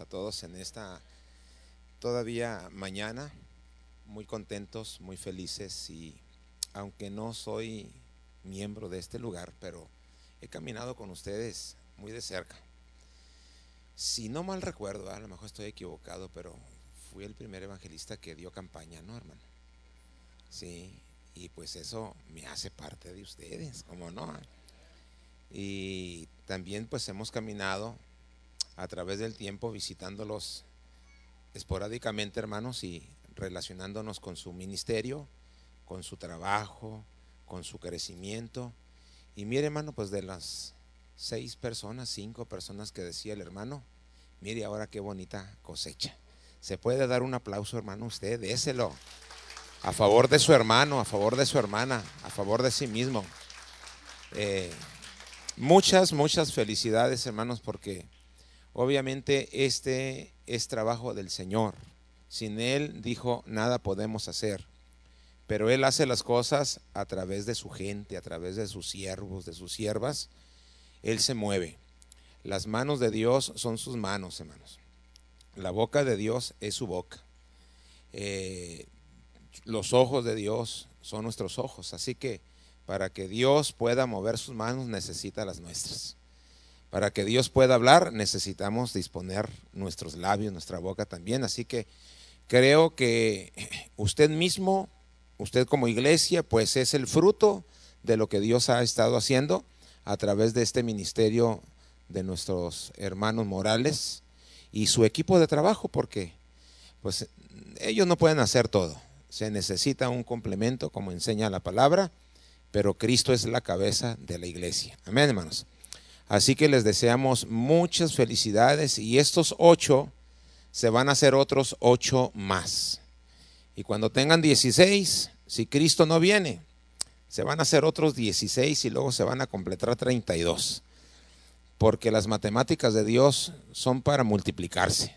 a todos en esta todavía mañana. Muy contentos, muy felices y aunque no soy miembro de este lugar, pero he caminado con ustedes muy de cerca. Si no mal recuerdo, a lo mejor estoy equivocado, pero fui el primer evangelista que dio campaña, ¿no, hermano? Sí, y pues eso me hace parte de ustedes, ¿cómo no? Y también pues hemos caminado a través del tiempo visitándolos esporádicamente, hermanos, y relacionándonos con su ministerio, con su trabajo, con su crecimiento. Y mire, hermano, pues de las seis personas, cinco personas que decía el hermano, mire ahora qué bonita cosecha. Se puede dar un aplauso, hermano, usted, déselo. A favor de su hermano, a favor de su hermana, a favor de sí mismo. Eh, muchas, muchas felicidades, hermanos, porque obviamente este es trabajo del Señor. Sin Él, dijo, nada podemos hacer. Pero Él hace las cosas a través de su gente, a través de sus siervos, de sus siervas. Él se mueve. Las manos de Dios son sus manos, hermanos. La boca de Dios es su boca. Eh, los ojos de Dios son nuestros ojos. Así que para que Dios pueda mover sus manos necesita las nuestras. Para que Dios pueda hablar necesitamos disponer nuestros labios, nuestra boca también. Así que creo que usted mismo, usted como iglesia, pues es el fruto de lo que Dios ha estado haciendo a través de este ministerio de nuestros hermanos morales y su equipo de trabajo, porque pues ellos no pueden hacer todo. Se necesita un complemento, como enseña la palabra, pero Cristo es la cabeza de la iglesia. Amén, hermanos. Así que les deseamos muchas felicidades y estos ocho se van a hacer otros ocho más. Y cuando tengan 16, si Cristo no viene, se van a hacer otros 16 y luego se van a completar 32. Porque las matemáticas de Dios son para multiplicarse,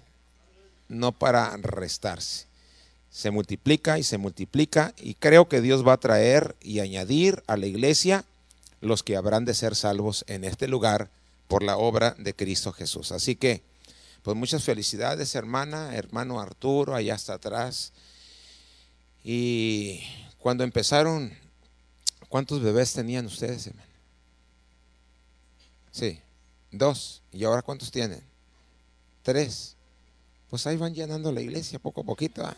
no para restarse. Se multiplica y se multiplica y creo que Dios va a traer y añadir a la iglesia los que habrán de ser salvos en este lugar por la obra de Cristo Jesús. Así que, pues muchas felicidades, hermana, hermano Arturo, allá hasta atrás. Y cuando empezaron, ¿cuántos bebés tenían ustedes, hermano? Sí, dos. ¿Y ahora cuántos tienen? Tres. Pues ahí van llenando la iglesia poco a poquito. ¿ah?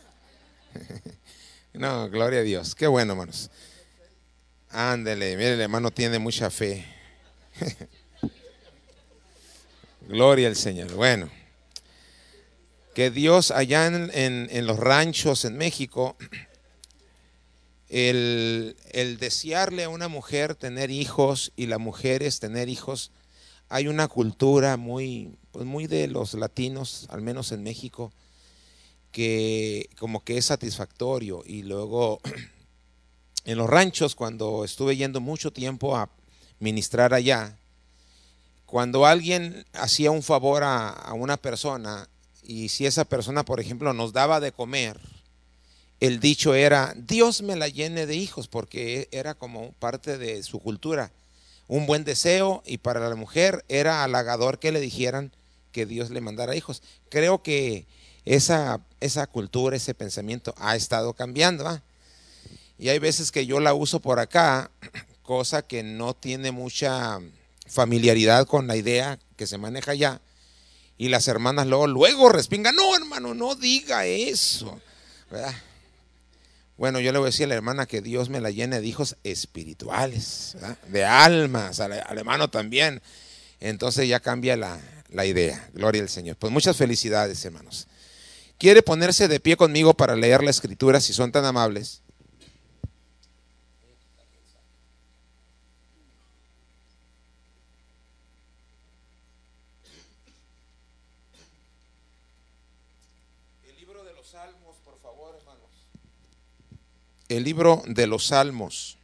no, gloria a Dios. Qué bueno, hermanos. Ándele, mire, el hermano tiene mucha fe. Gloria al Señor. Bueno, que Dios allá en, en, los ranchos en México, el, el, desearle a una mujer tener hijos y las mujeres tener hijos, hay una cultura muy, pues muy de los latinos, al menos en México, que como que es satisfactorio. Y luego en los ranchos, cuando estuve yendo mucho tiempo a ministrar allá, cuando alguien hacía un favor a, una persona y si esa persona, por ejemplo, nos daba de comer, el dicho era, Dios me la llene de hijos, porque era como parte de su cultura. Un buen deseo y para la mujer era halagador que le dijeran que Dios le mandara hijos. Creo que esa, esa cultura, ese pensamiento ha estado cambiando. Y hay veces que yo la uso por acá, cosa que no tiene mucha familiaridad con la idea que se maneja allá. Y las hermanas luego, luego respingan, no hermano, no diga eso. Bueno, yo le voy a decir a la hermana que Dios me la llene de hijos espirituales, de almas, al, hermano también. Entonces ya cambia la, la idea. Gloria al Señor. Pues muchas felicidades, hermanos. ¿Quiere ponerse de pie conmigo para leer la escritura si son tan amables? El libro de los Salmos,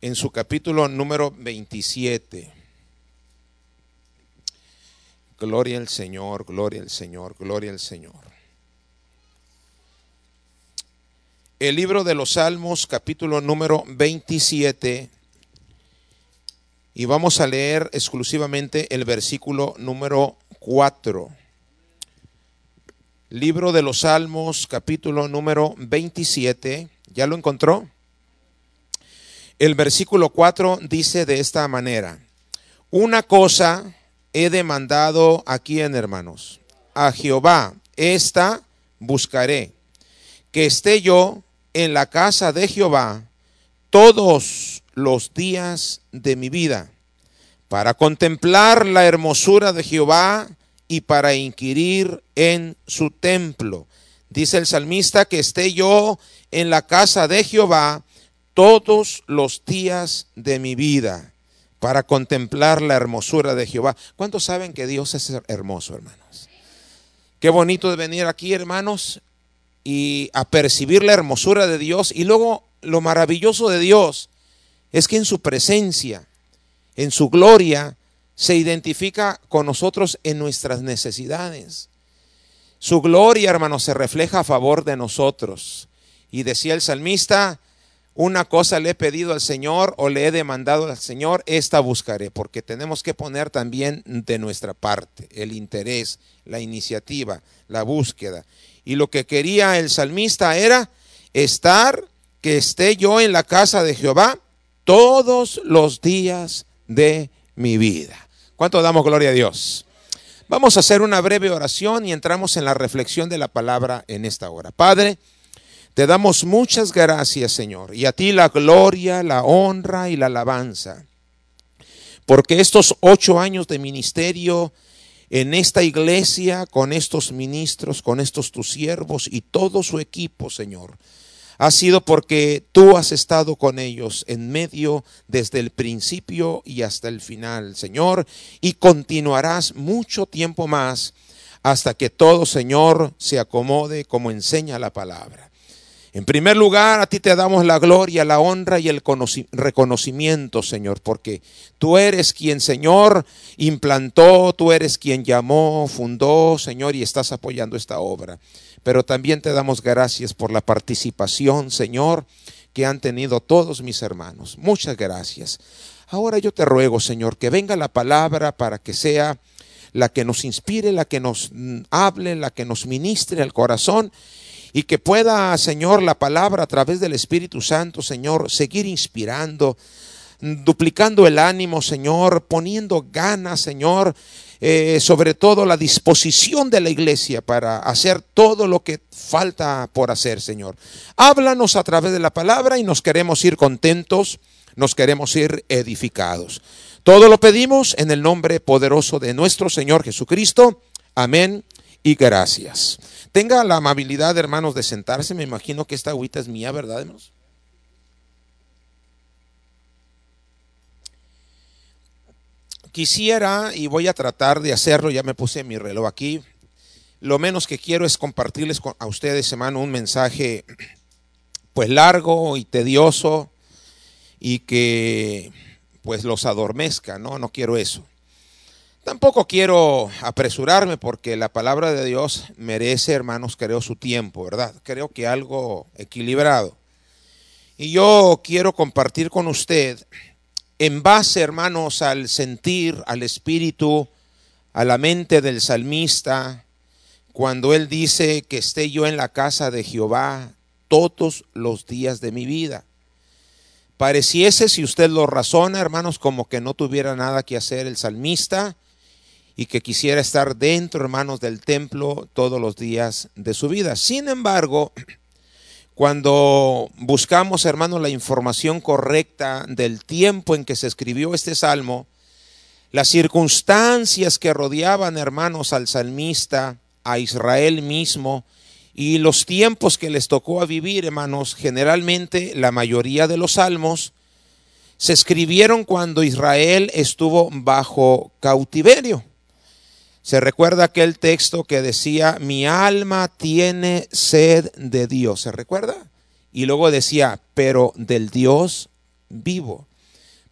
en su capítulo número 27. Gloria al Señor, gloria al Señor, gloria al Señor. El libro de los Salmos, capítulo número 27. Y vamos a leer exclusivamente el versículo número 4. Libro de los Salmos, capítulo número 27. ¿Ya lo encontró? El versículo 4 dice de esta manera, una cosa he demandado aquí en hermanos, a Jehová, esta buscaré, que esté yo en la casa de Jehová todos los días de mi vida, para contemplar la hermosura de Jehová y para inquirir en su templo. Dice el salmista que esté yo en la casa de Jehová todos los días de mi vida para contemplar la hermosura de Jehová. ¿Cuántos saben que Dios es hermoso, hermanos? Qué bonito de venir aquí, hermanos, y a percibir la hermosura de Dios. Y luego lo maravilloso de Dios es que en su presencia, en su gloria, se identifica con nosotros en nuestras necesidades. Su gloria, hermanos, se refleja a favor de nosotros. Y decía el salmista, una cosa le he pedido al Señor o le he demandado al Señor, esta buscaré, porque tenemos que poner también de nuestra parte el interés, la iniciativa, la búsqueda. Y lo que quería el salmista era estar, que esté yo en la casa de Jehová todos los días de mi vida. ¿Cuánto damos gloria a Dios? Vamos a hacer una breve oración y entramos en la reflexión de la palabra en esta hora. Padre, te damos muchas gracias, Señor, y a ti la gloria, la honra y la alabanza, porque estos ocho años de ministerio en esta iglesia, con estos ministros, con estos tus siervos y todo su equipo, Señor, ha sido porque tú has estado con ellos en medio desde el principio y hasta el final, Señor, y continuarás mucho tiempo más hasta que todo, Señor, se acomode como enseña la palabra. En primer lugar, a ti te damos la gloria, la honra y el reconocimiento, Señor, porque tú eres quien, Señor, implantó, tú eres quien llamó, fundó, Señor, y estás apoyando esta obra pero también te damos gracias por la participación, Señor, que han tenido todos mis hermanos. Muchas gracias. Ahora yo te ruego, Señor, que venga la palabra para que sea la que nos inspire, la que nos mm, hable, la que nos ministre al corazón y que pueda, Señor, la palabra a través del Espíritu Santo, Señor, seguir inspirando, duplicando el ánimo, Señor, poniendo ganas, Señor, eh, sobre todo la disposición de la iglesia para hacer todo lo que falta por hacer, Señor. Háblanos a través de la palabra y nos queremos ir contentos, nos queremos ir edificados. Todo lo pedimos en el nombre poderoso de nuestro Señor Jesucristo. Amén y gracias. Tenga la amabilidad, hermanos, de sentarse. Me imagino que esta agüita es mía, ¿verdad, hermanos? Quisiera, y voy a tratar de hacerlo, ya me puse mi reloj aquí, lo menos que quiero es compartirles a ustedes, hermano, un mensaje pues largo y tedioso y que pues los adormezca, ¿no? No quiero eso. Tampoco quiero apresurarme porque la palabra de Dios merece, hermanos, creo su tiempo, ¿verdad? Creo que algo equilibrado. Y yo quiero compartir con usted en base, hermanos, al sentir, al espíritu, a la mente del salmista, cuando él dice que esté yo en la casa de Jehová todos los días de mi vida. Pareciese, si usted lo razona, hermanos, como que no tuviera nada que hacer el salmista y que quisiera estar dentro, hermanos, del templo todos los días de su vida. Sin embargo, cuando buscamos, hermanos, la información correcta del tiempo en que se escribió este salmo, las circunstancias que rodeaban, hermanos, al salmista, a Israel mismo, y los tiempos que les tocó a vivir, hermanos, generalmente la mayoría de los salmos se escribieron cuando Israel estuvo bajo cautiverio. Se recuerda aquel texto que decía, mi alma tiene sed de Dios. ¿Se recuerda? Y luego decía, pero del Dios vivo.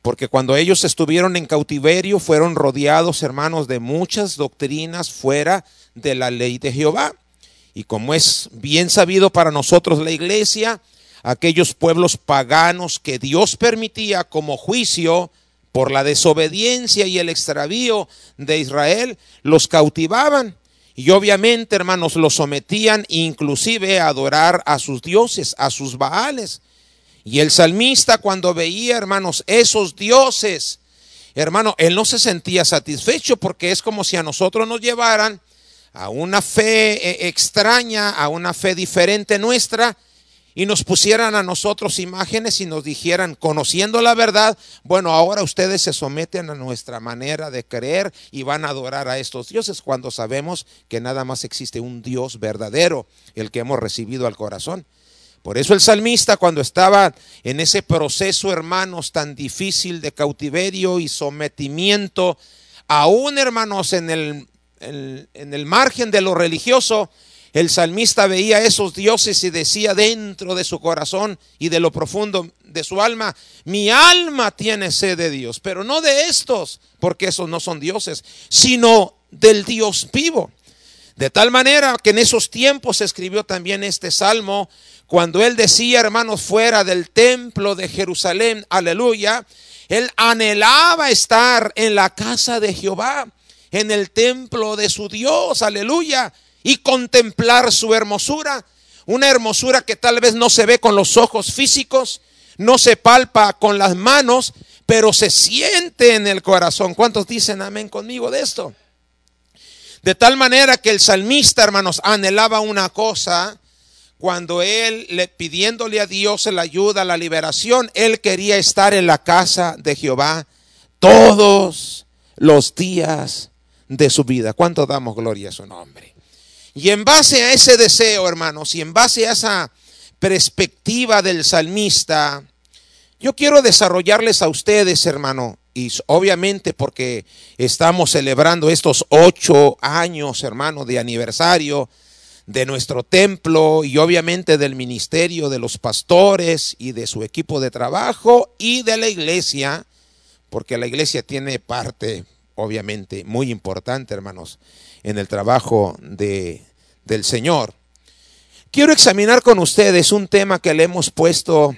Porque cuando ellos estuvieron en cautiverio fueron rodeados, hermanos, de muchas doctrinas fuera de la ley de Jehová. Y como es bien sabido para nosotros la iglesia, aquellos pueblos paganos que Dios permitía como juicio por la desobediencia y el extravío de Israel, los cautivaban Y obviamente, hermanos, lo sometían inclusive a adorar a sus dioses, a sus baales. Y el salmista cuando veía, hermanos, esos dioses, hermano, él no se sentía satisfecho porque es como si a nosotros nos llevaran a una fe eh, extraña, a una fe diferente nuestra, y nos pusieran a nosotros imágenes y nos dijeran, conociendo la verdad, bueno, ahora ustedes se someten a nuestra manera de creer y van a adorar a estos dioses cuando sabemos que nada más existe un Dios verdadero, el que hemos recibido al corazón. Por eso el salmista cuando estaba en ese proceso, hermanos, tan difícil de cautiverio y sometimiento, aún hermanos en el, en, en el margen de lo religioso, el salmista veía esos dioses y decía dentro de su corazón y de lo profundo de su alma, mi alma tiene sed de Dios, pero no de estos, porque esos no son dioses, sino del Dios vivo. De tal manera que en esos tiempos se escribió también este salmo, cuando él decía, hermanos, fuera del templo de Jerusalén, aleluya, él anhelaba estar en la casa de Jehová, en el templo de su Dios, aleluya y contemplar su hermosura. Una hermosura que tal vez no se ve con los ojos físicos, no se palpa con las manos, pero se siente en el corazón. ¿Cuántos dicen amén conmigo de esto? De tal manera que el salmista, hermanos, anhelaba una cosa cuando él, le, pidiéndole a Dios la ayuda, la liberación, él quería estar en la casa de Jehová todos los días de su vida. ¿Cuánto damos gloria a su nombre? Y en base a ese deseo, hermanos, y en base a esa perspectiva del salmista, yo quiero desarrollarles a ustedes, hermano, y obviamente porque estamos celebrando estos ocho años, hermano, de aniversario de nuestro templo y obviamente del ministerio de los pastores y de su equipo de trabajo y de la iglesia, porque la iglesia tiene parte, obviamente, muy importante, hermanos, en el trabajo de, del Señor. Quiero examinar con ustedes un tema que le hemos puesto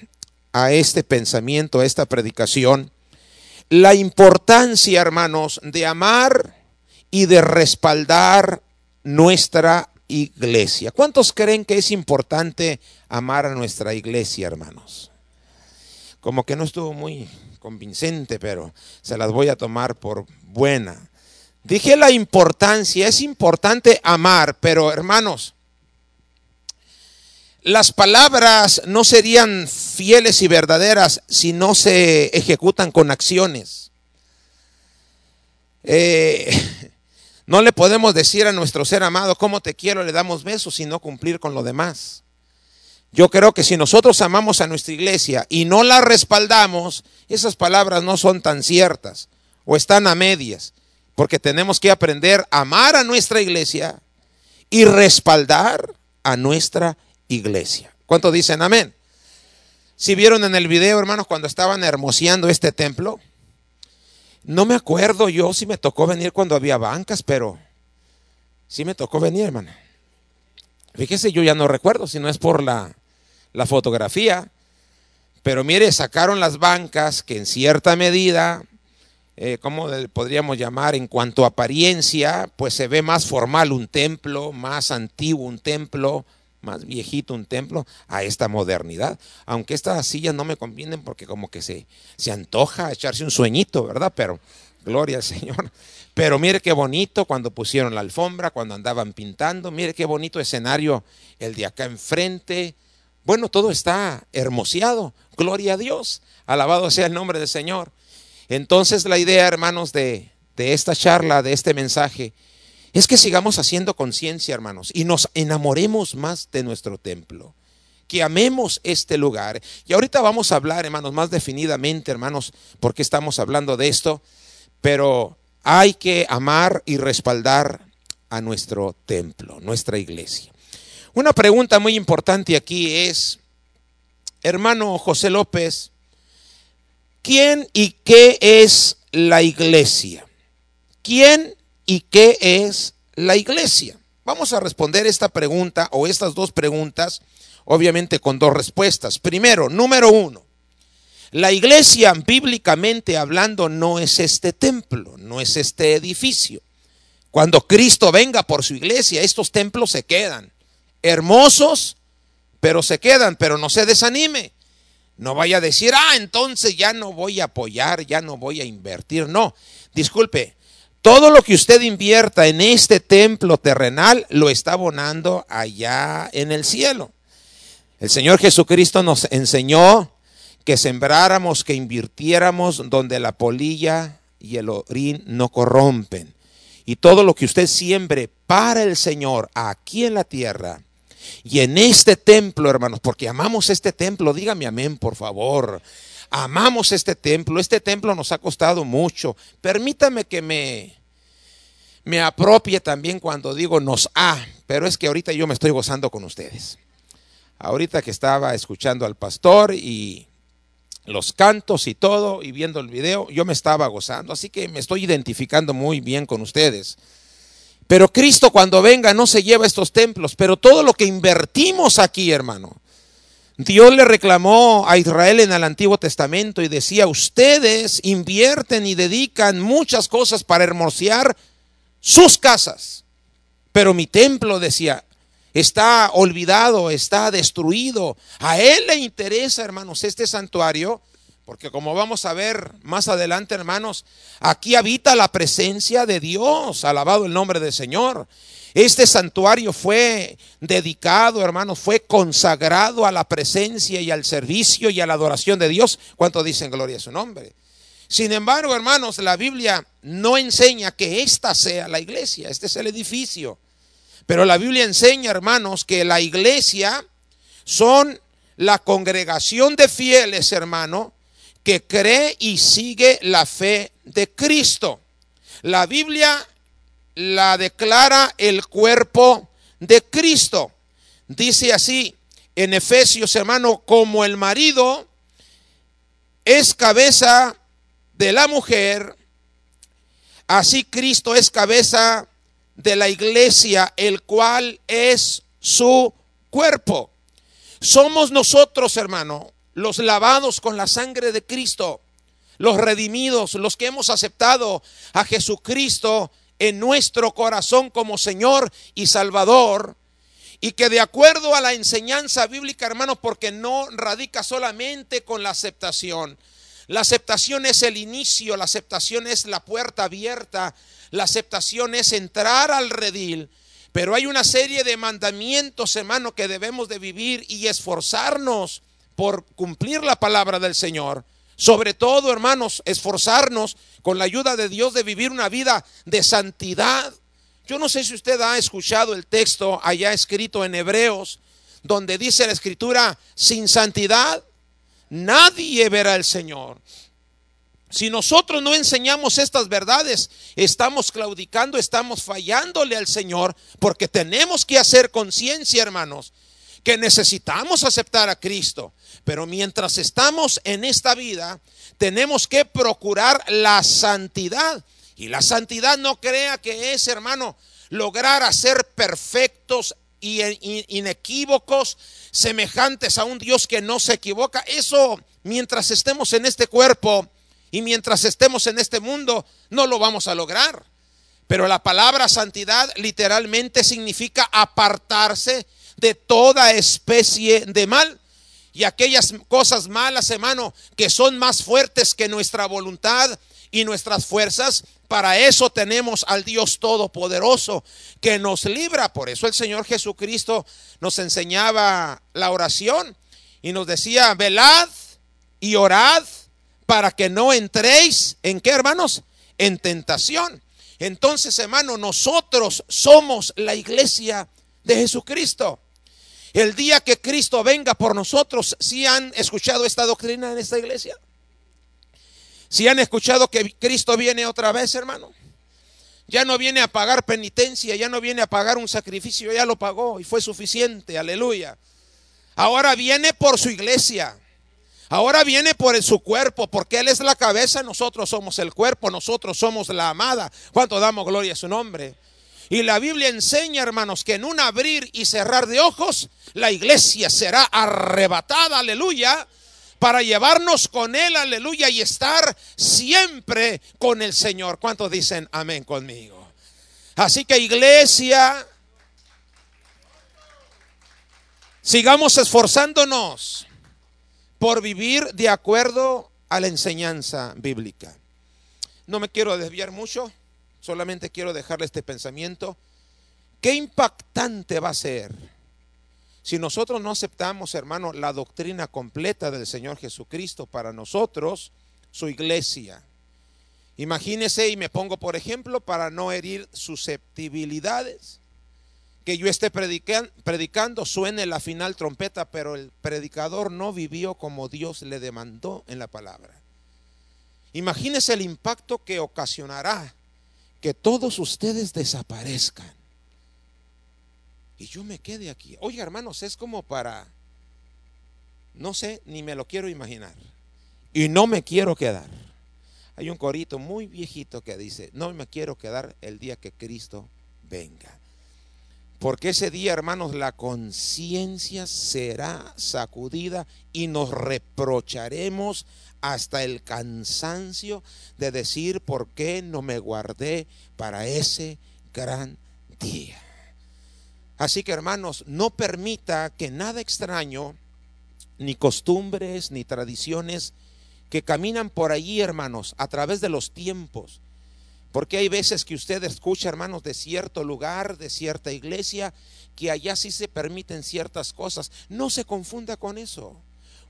a este pensamiento, a esta predicación, la importancia, hermanos, de amar y de respaldar nuestra iglesia. ¿Cuántos creen que es importante amar a nuestra iglesia, hermanos? Como que no estuvo muy convincente, pero se las voy a tomar por buena. Dije la importancia, es importante amar, pero hermanos, las palabras no serían fieles y verdaderas si no se ejecutan con acciones. Eh, no le podemos decir a nuestro ser amado, cómo te quiero, le damos besos, sino cumplir con lo demás. Yo creo que si nosotros amamos a nuestra iglesia y no la respaldamos, esas palabras no son tan ciertas o están a medias. Porque tenemos que aprender a amar a nuestra iglesia y respaldar a nuestra iglesia. ¿Cuántos dicen amén? Si vieron en el video, hermanos, cuando estaban hermoseando este templo, no me acuerdo yo si me tocó venir cuando había bancas, pero sí me tocó venir, hermano. Fíjese, yo ya no recuerdo si no es por la, la fotografía, pero mire, sacaron las bancas que en cierta medida eh, ¿cómo podríamos llamar? En cuanto a apariencia, pues se ve más formal un templo, más antiguo un templo, más viejito un templo, a esta modernidad. Aunque estas sillas no me convienen porque como que se, se antoja echarse un sueñito, ¿verdad? Pero gloria al Señor. Pero mire qué bonito cuando pusieron la alfombra, cuando andaban pintando, mire qué bonito escenario el de acá enfrente. Bueno, todo está hermoseado. Gloria a Dios. Alabado sea el nombre del Señor. Entonces la idea, hermanos, de, de esta charla, de este mensaje, es que sigamos haciendo conciencia, hermanos, y nos enamoremos más de nuestro templo, que amemos este lugar. Y ahorita vamos a hablar, hermanos, más definidamente, hermanos, porque estamos hablando de esto, pero hay que amar y respaldar a nuestro templo, nuestra iglesia. Una pregunta muy importante aquí es, hermano José López, ¿Quién y qué es la iglesia? ¿Quién y qué es la iglesia? Vamos a responder esta pregunta o estas dos preguntas, obviamente con dos respuestas. Primero, número uno, la iglesia bíblicamente hablando no es este templo, no es este edificio. Cuando Cristo venga por su iglesia, estos templos se quedan hermosos, pero se quedan, pero no se desanime. No vaya a decir, ah, entonces ya no voy a apoyar, ya no voy a invertir. No, disculpe, todo lo que usted invierta en este templo terrenal lo está abonando allá en el cielo. El Señor Jesucristo nos enseñó que sembráramos, que invirtiéramos donde la polilla y el orín no corrompen. Y todo lo que usted siembre para el Señor aquí en la tierra y en este templo, hermanos, porque amamos este templo, dígame amén, por favor. Amamos este templo, este templo nos ha costado mucho. Permítame que me, me apropie también cuando digo nos ha, pero es que ahorita yo me estoy gozando con ustedes. Ahorita que estaba escuchando al pastor y los cantos y todo y viendo el video, yo me estaba gozando, así que me estoy identificando muy bien con ustedes. Pero Cristo cuando venga no se lleva estos templos, pero todo lo que invertimos aquí, hermano, Dios le reclamó a Israel en el Antiguo Testamento y decía, ustedes invierten y dedican muchas cosas para hermosear sus casas. Pero mi templo, decía, está olvidado, está destruido. A Él le interesa, hermanos, este santuario, porque como vamos a ver más adelante, hermanos, aquí habita la presencia de Dios, alabado el nombre del Señor. Este santuario fue dedicado, hermanos, fue consagrado a la presencia y al servicio y a la adoración de Dios. ¿Cuánto dicen gloria a su nombre? Sin embargo, hermanos, la Biblia no enseña que esta sea la iglesia, este es el edificio. Pero la Biblia enseña, hermanos, que la iglesia son la congregación de fieles, hermano, que cree y sigue la fe de Cristo. La Biblia la declara el cuerpo de Cristo. Dice así en Efesios, hermano, como el marido es cabeza de la mujer, así Cristo es cabeza de la iglesia, el cual es su cuerpo. Somos nosotros, hermano, los lavados con la sangre de Cristo, los redimidos, los que hemos aceptado a Jesucristo en nuestro corazón como Señor y Salvador. Y que de acuerdo a la enseñanza bíblica, hermano, porque no radica solamente con la aceptación. La aceptación es el inicio, la aceptación es la puerta abierta, la aceptación es entrar al redil. Pero hay una serie de mandamientos, hermano, que debemos de vivir y esforzarnos por cumplir la palabra del Señor. Sobre todo, hermanos, esforzarnos con la ayuda de Dios de vivir una vida de santidad. Yo no sé si usted ha escuchado el texto allá escrito en Hebreos, donde dice la escritura, sin santidad nadie verá al Señor. Si nosotros no enseñamos estas verdades, estamos claudicando, estamos fallándole al Señor, porque tenemos que hacer conciencia, hermanos, que necesitamos aceptar a Cristo. Pero mientras estamos en esta vida, tenemos que procurar la santidad. Y la santidad no crea que es, hermano, lograr hacer perfectos y inequívocos, semejantes a un Dios que no se equivoca. Eso, mientras estemos en este cuerpo y mientras estemos en este mundo, no lo vamos a lograr. Pero la palabra santidad literalmente significa apartarse de toda especie de mal. Y aquellas cosas malas, hermano, que son más fuertes que nuestra voluntad y nuestras fuerzas, para eso tenemos al Dios Todopoderoso que nos libra. Por eso el Señor Jesucristo nos enseñaba la oración y nos decía, velad y orad para que no entréis en qué, hermanos? En tentación. Entonces, hermano, nosotros somos la iglesia de Jesucristo. El día que Cristo venga por nosotros, si han escuchado esta doctrina en esta iglesia? Si han escuchado que Cristo viene otra vez, hermano? Ya no viene a pagar penitencia, ya no viene a pagar un sacrificio, ya lo pagó y fue suficiente, aleluya. Ahora viene por su iglesia. Ahora viene por su cuerpo, porque Él es la cabeza, nosotros somos el cuerpo, nosotros somos la amada. ¿Cuánto damos gloria a su nombre? Y la Biblia enseña, hermanos, que en un abrir y cerrar de ojos, la iglesia será arrebatada, aleluya, para llevarnos con Él, aleluya, y estar siempre con el Señor. ¿Cuántos dicen amén conmigo? Así que iglesia, sigamos esforzándonos por vivir de acuerdo a la enseñanza bíblica. No me quiero desviar mucho, solamente quiero dejarle este pensamiento. ¿Qué impactante va a ser si nosotros no aceptamos, hermano, la doctrina completa del Señor Jesucristo para nosotros, su iglesia? Imagínese y me pongo por ejemplo para no herir susceptibilidades. Que yo esté predicando, suene la final trompeta, pero el predicador no vivió como Dios le demandó en la palabra. Imagínese el impacto que ocasionará que todos ustedes desaparezcan. Y yo me quede aquí. Oye, hermanos, es como para, no sé, ni me lo quiero imaginar. Y no me quiero quedar. Hay un corito muy viejito que dice, no me quiero quedar el día que Cristo venga. Porque ese día, hermanos, la conciencia será sacudida y nos reprocharemos hasta el cansancio de decir por qué no me guardé para ese gran día. Así que hermanos, no permita que nada extraño, ni costumbres, ni tradiciones, que caminan por allí, hermanos, a través de los tiempos. Porque hay veces que usted escucha, hermanos, de cierto lugar, de cierta iglesia, que allá sí se permiten ciertas cosas. No se confunda con eso.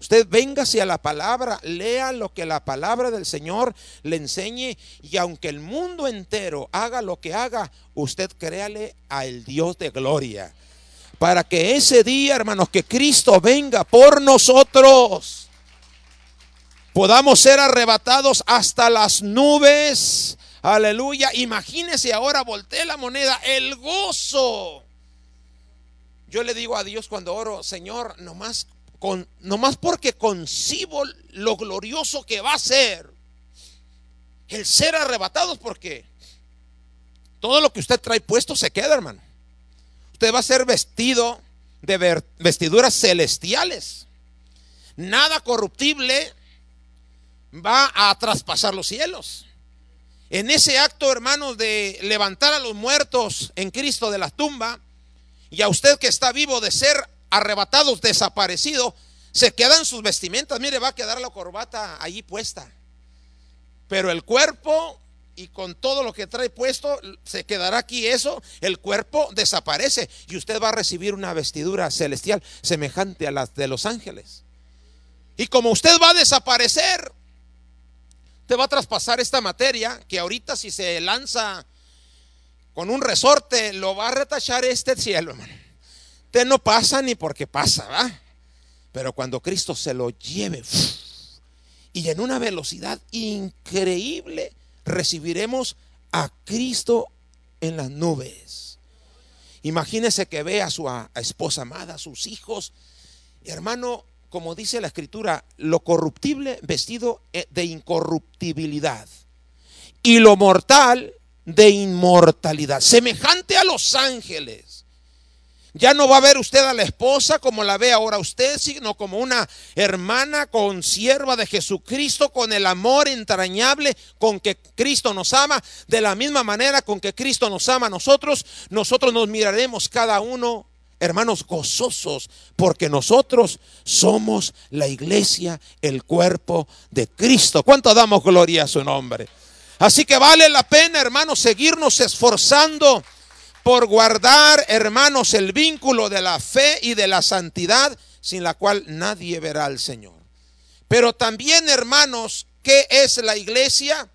Usted véngase a la palabra, lea lo que la palabra del Señor le enseñe y aunque el mundo entero haga lo que haga, usted créale al Dios de gloria. Para que ese día, hermanos, que Cristo venga por nosotros podamos ser arrebatados hasta las nubes. Aleluya. Imagínese ahora, voltee la moneda, el gozo. Yo le digo a Dios cuando oro, Señor, nomás, con, nomás porque concibo lo glorioso que va a ser el ser arrebatados, porque todo lo que usted trae puesto se queda, hermano. Usted va a ser vestido de vestiduras celestiales. Nada corruptible, va a traspasar los cielos. En ese acto, hermanos, de levantar a los muertos en Cristo de la tumba, y a usted que está vivo de ser arrebatados, desaparecido, se quedan sus vestimentas. Mire, va a quedar la corbata allí puesta. Pero el cuerpo y con todo lo que trae puesto, se quedará aquí eso, el cuerpo desaparece y usted va a recibir una vestidura celestial semejante a las de los ángeles. Y como usted va a desaparecer, te va a traspasar esta materia que ahorita si se lanza con un resorte lo va a retachar este cielo, hermano. Usted no pasa ni porque pasa, ¿va? Pero cuando Cristo se lo lleve y en una velocidad increíble recibiremos a Cristo en las nubes. Imagínese que ve a su esposa amada, a sus hijos. Hermano, como dice la escritura, lo corruptible vestido eh, de incorruptibilidad y lo mortal de inmortalidad, semejante a los ángeles. Ya no va a ver usted a la esposa como la ve ahora usted, sino como una hermana con sierva de Jesucristo, con el amor entrañable con que Cristo nos ama, de la misma manera con que Cristo nos ama a nosotros, nosotros nos miraremos cada uno hermanos, gozosos, porque nosotros somos la iglesia, el cuerpo de Cristo. ¿Cuánto damos gloria a su nombre? Así que vale la pena, hermanos, seguirnos esforzando por guardar, hermanos, el vínculo de la fe y de la santidad, sin la cual nadie verá al Señor. Pero también, hermanos, ¿qué es la iglesia?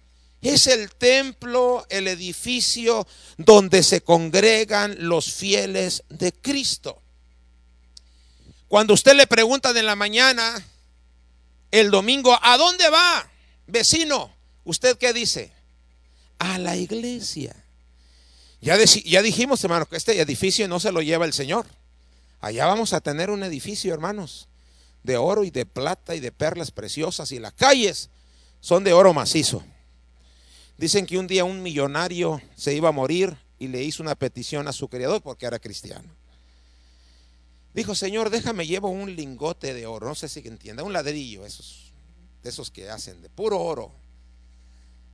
Es el templo, el edificio donde se congregan los fieles de Cristo. Cuando usted le pregunta en la mañana, el domingo, ¿a dónde va, vecino? ¿Usted qué dice? A la iglesia. Ya, ya dijimos, hermano, que este edificio no se lo lleva el Señor. Allá vamos a tener un edificio, hermanos, de oro y de plata y de perlas preciosas y las calles son de oro macizo. Dicen que un día un millonario se iba a morir y le hizo una petición a su criador porque era cristiano. Dijo, Señor, déjame, llevo un lingote de oro, no sé si entienda, un ladrillo, esos, de esos que hacen de puro oro.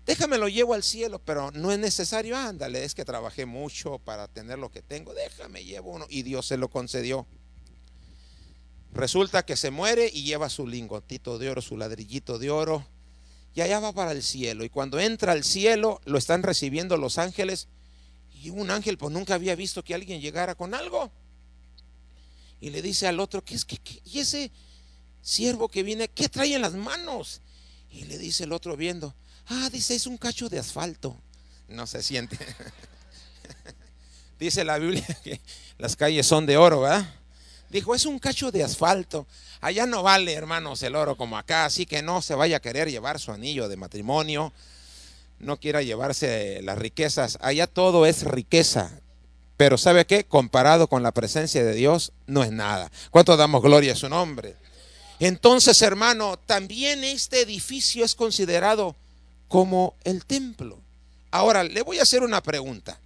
déjame lo llevo al cielo, pero no es necesario, ándale, es que trabajé mucho para tener lo que tengo, déjame llevo uno. Y Dios se lo concedió. Resulta que se muere y lleva su lingotito de oro, su ladrillito de oro, y allá va para el cielo. Y cuando entra al cielo, lo están recibiendo los ángeles, y un ángel pues nunca había visto que alguien llegara con algo. Y le dice al otro, ¿qué es que y ese siervo que viene, qué trae en las manos? Y le dice el otro viendo, ah, dice, es un cacho de asfalto. No se siente. dice la Biblia que las calles son de oro, ¿verdad? Dijo, es un cacho de asfalto. Allá no vale, hermanos, el oro como acá, así que no se vaya a querer llevar su anillo de matrimonio, no quiera llevarse las riquezas. Allá todo es riqueza. Pero ¿sabe qué? Comparado con la presencia de Dios, no es nada. ¿Cuánto damos gloria a su nombre? Entonces, hermano, también este edificio es considerado como el templo. Ahora, le voy a hacer una pregunta.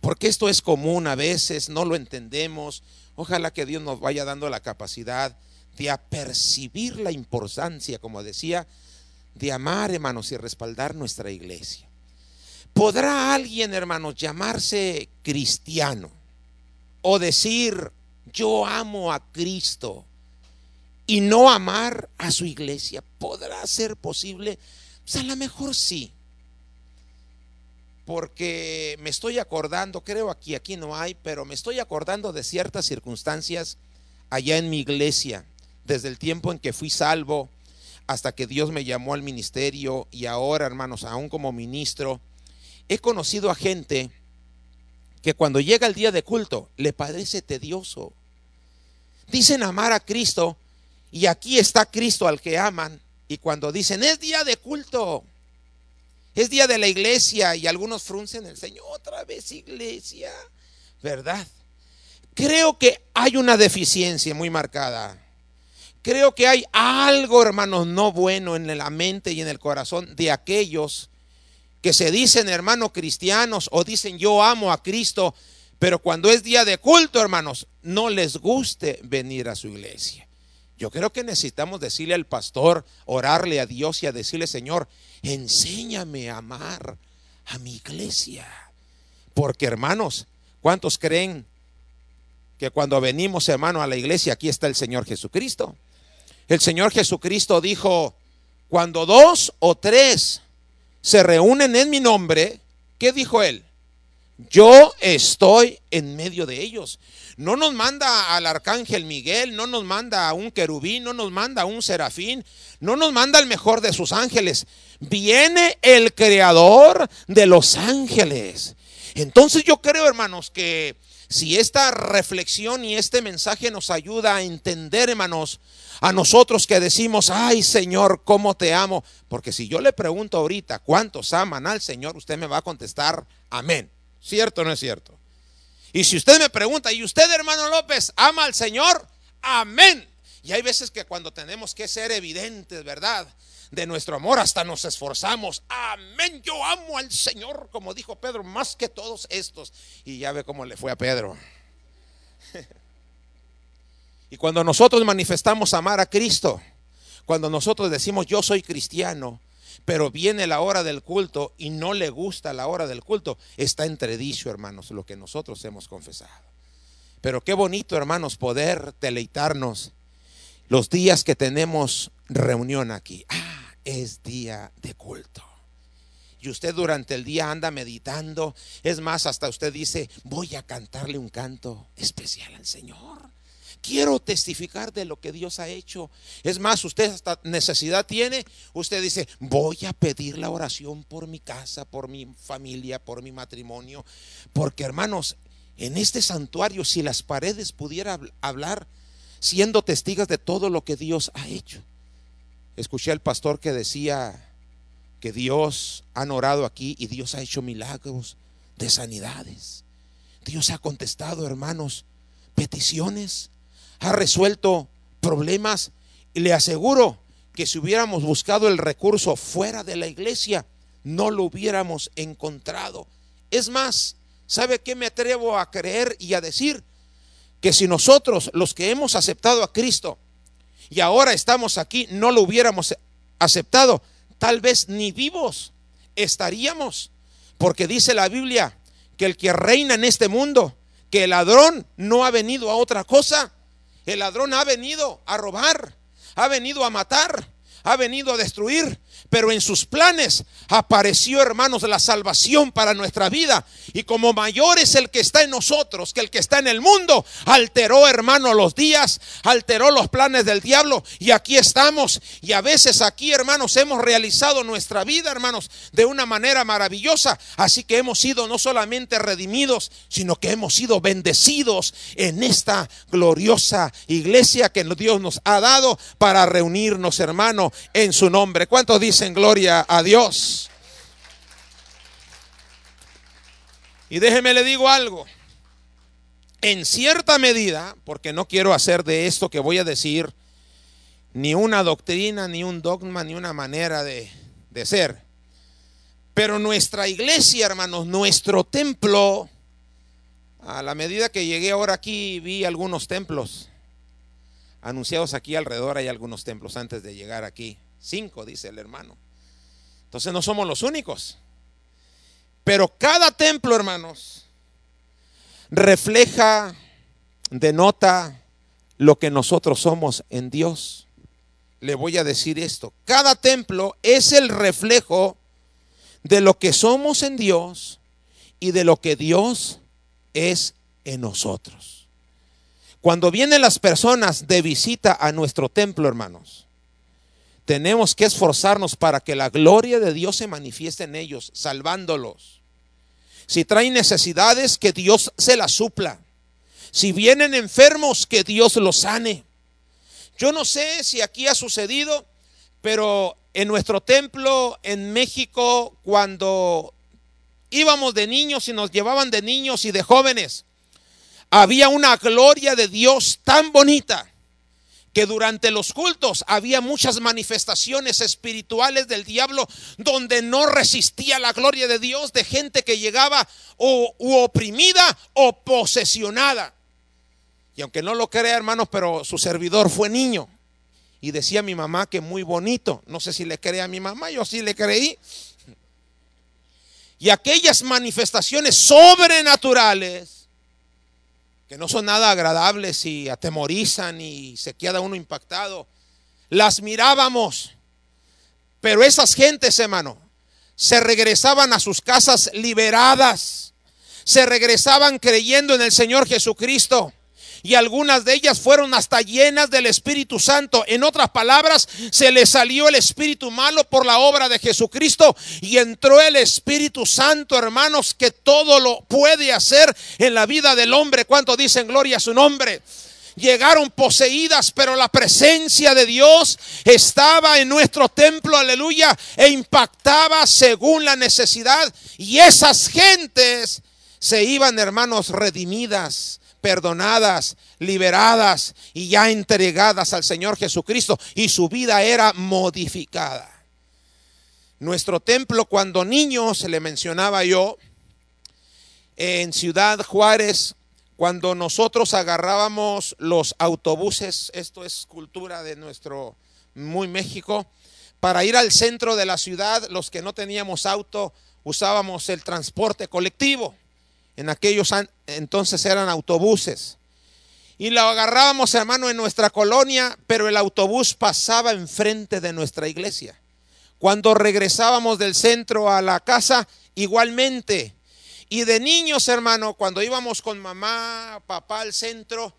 Porque esto es común a veces, no lo entendemos. Ojalá que Dios nos vaya dando la capacidad de apercibir la importancia, como decía, de amar, hermanos, y respaldar nuestra iglesia. ¿Podrá alguien, hermanos, llamarse cristiano o decir, yo amo a Cristo y no amar a su iglesia? ¿Podrá ser posible? Pues a lo mejor sí porque me estoy acordando, creo aquí, aquí no hay, pero me estoy acordando de ciertas circunstancias allá en mi iglesia, desde el tiempo en que fui salvo hasta que Dios me llamó al ministerio y ahora, hermanos, aún como ministro, he conocido a gente que cuando llega el día de culto le parece tedioso. Dicen amar a Cristo y aquí está Cristo al que aman y cuando dicen es día de culto, es día de la iglesia y algunos fruncen el Señor. Otra vez iglesia, ¿verdad? Creo que hay una deficiencia muy marcada. Creo que hay algo, hermanos, no bueno en la mente y en el corazón de aquellos que se dicen hermanos cristianos o dicen yo amo a Cristo, pero cuando es día de culto, hermanos, no les guste venir a su iglesia. Yo creo que necesitamos decirle al pastor, orarle a Dios y a decirle, Señor, enséñame a amar a mi iglesia. Porque hermanos, ¿cuántos creen que cuando venimos, hermano, a la iglesia, aquí está el Señor Jesucristo? El Señor Jesucristo dijo, cuando dos o tres se reúnen en mi nombre, ¿qué dijo él? Yo estoy en medio de ellos. No nos manda al arcángel Miguel, no nos manda a un querubín, no nos manda a un serafín, no nos manda al mejor de sus ángeles. Viene el creador de los ángeles. Entonces yo creo, hermanos, que si esta reflexión y este mensaje nos ayuda a entender, hermanos, a nosotros que decimos, ay Señor, ¿cómo te amo? Porque si yo le pregunto ahorita cuántos aman al Señor, usted me va a contestar, amén. ¿Cierto o no es cierto? Y si usted me pregunta, ¿y usted, hermano López, ama al Señor? Amén. Y hay veces que cuando tenemos que ser evidentes, ¿verdad? De nuestro amor hasta nos esforzamos. Amén. Yo amo al Señor, como dijo Pedro, más que todos estos. Y ya ve cómo le fue a Pedro. Y cuando nosotros manifestamos amar a Cristo, cuando nosotros decimos yo soy cristiano, pero viene la hora del culto y no le gusta la hora del culto, está entredicho, hermanos, lo que nosotros hemos confesado. Pero qué bonito, hermanos, poder deleitarnos los días que tenemos reunión aquí. Ah, es día de culto. Y usted durante el día anda meditando. Es más, hasta usted dice, voy a cantarle un canto especial al Señor. Quiero testificar de lo que Dios ha hecho. Es más, usted hasta necesidad tiene. Usted dice, voy a pedir la oración por mi casa, por mi familia, por mi matrimonio. Porque hermanos, en este santuario, si las paredes pudieran hablar, siendo testigos de todo lo que Dios ha hecho. Escuché al pastor que decía que Dios ha orado aquí y Dios ha hecho milagros de sanidades. Dios ha contestado, hermanos, peticiones ha resuelto problemas y le aseguro que si hubiéramos buscado el recurso fuera de la iglesia, no lo hubiéramos encontrado. Es más, ¿sabe qué me atrevo a creer y a decir? Que si nosotros, los que hemos aceptado a Cristo, y ahora estamos aquí, no lo hubiéramos aceptado, tal vez ni vivos estaríamos. Porque dice la Biblia que el que reina en este mundo, que el ladrón no ha venido a otra cosa. El ladrón ha venido a robar, ha venido a matar, ha venido a destruir pero en sus planes apareció, hermanos, la salvación para nuestra vida. Y como mayor es el que está en nosotros que el que está en el mundo, alteró, hermano, los días, alteró los planes del diablo. Y aquí estamos. Y a veces aquí, hermanos, hemos realizado nuestra vida, hermanos, de una manera maravillosa. Así que hemos sido no solamente redimidos, sino que hemos sido bendecidos en esta gloriosa iglesia que Dios nos ha dado para reunirnos, hermano, en su nombre. ¿Cuántos dicen? En gloria a Dios. Y déjeme le digo algo. En cierta medida, porque no quiero hacer de esto que voy a decir ni una doctrina, ni un dogma, ni una manera de, de ser. Pero nuestra iglesia, hermanos, nuestro templo, a la medida que llegué ahora aquí, vi algunos templos anunciados aquí alrededor, hay algunos templos antes de llegar aquí. Cinco, dice el hermano. Entonces no somos los únicos. Pero cada templo, hermanos, refleja, denota lo que nosotros somos en Dios. Le voy a decir esto. Cada templo es el reflejo de lo que somos en Dios y de lo que Dios es en nosotros. Cuando vienen las personas de visita a nuestro templo, hermanos, tenemos que esforzarnos para que la gloria de Dios se manifieste en ellos, salvándolos. Si traen necesidades, que Dios se las supla. Si vienen enfermos, que Dios los sane. Yo no sé si aquí ha sucedido, pero en nuestro templo en México, cuando íbamos de niños y nos llevaban de niños y de jóvenes, había una gloria de Dios tan bonita que durante los cultos había muchas manifestaciones espirituales del diablo donde no resistía la gloria de Dios de gente que llegaba o oprimida o posesionada. Y aunque no lo crea, hermanos, pero su servidor fue niño. Y decía mi mamá que muy bonito. No sé si le creía a mi mamá, yo sí le creí. Y aquellas manifestaciones sobrenaturales que no son nada agradables y atemorizan y se queda uno impactado. Las mirábamos, pero esas gentes, hermano, se regresaban a sus casas liberadas, se regresaban creyendo en el Señor Jesucristo y algunas de ellas fueron hasta llenas del Espíritu Santo. En otras palabras, se le salió el espíritu malo por la obra de Jesucristo y entró el Espíritu Santo, hermanos, que todo lo puede hacer en la vida del hombre. ¿Cuánto dicen gloria a su nombre? llegaron poseídas, pero la presencia de Dios estaba en nuestro templo, aleluya, e impactaba según la necesidad. Y esas gentes se iban, hermanos, redimidas, perdonadas, liberadas y ya entregadas al Señor Jesucristo y su vida era modificada. Nuestro templo cuando niño, se le mencionaba yo, en Ciudad Juárez, cuando nosotros agarrábamos los autobuses, esto es cultura de nuestro muy México, para ir al centro de la ciudad, los que no teníamos auto, usábamos el transporte colectivo. En aquellos entonces eran autobuses. Y lo agarrábamos, hermano, en nuestra colonia, pero el autobús pasaba enfrente de nuestra iglesia. Cuando regresábamos del centro a la casa, igualmente. Y de niños, hermano, cuando íbamos con mamá, papá al centro,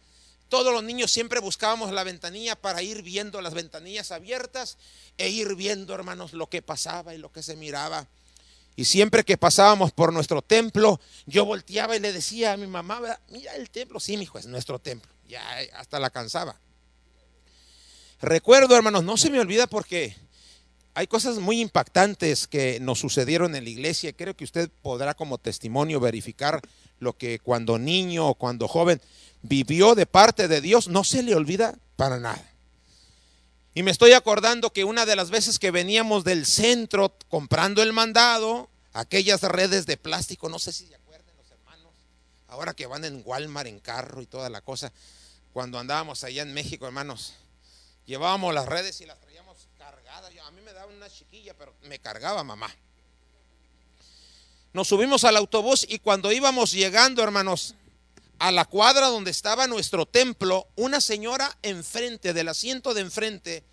todos los niños siempre buscábamos la ventanilla para ir viendo las ventanillas abiertas e ir viendo, hermanos, lo que pasaba y lo que se miraba. Y siempre que pasábamos por nuestro templo, yo volteaba y le decía a mi mamá, mira el templo, sí, mi hijo, es nuestro templo. Ya hasta la cansaba. Recuerdo, hermanos, no se me olvida porque hay cosas muy impactantes que nos sucedieron en la iglesia. Creo que usted podrá como testimonio verificar lo que cuando niño o cuando joven vivió de parte de Dios, no se le olvida para nada. Y me estoy acordando que una de las veces que veníamos del centro comprando el mandado, aquellas redes de plástico, no sé si se acuerdan los hermanos, ahora que van en Walmart en carro y toda la cosa, cuando andábamos allá en México, hermanos, llevábamos las redes y las traíamos cargadas. a mí me da edad una chiquilla, pero me cargaba mamá. Nos subimos al autobús y cuando íbamos llegando, hermanos, a la cuadra donde estaba nuestro templo, una señora enfrente, del asiento de enfrente,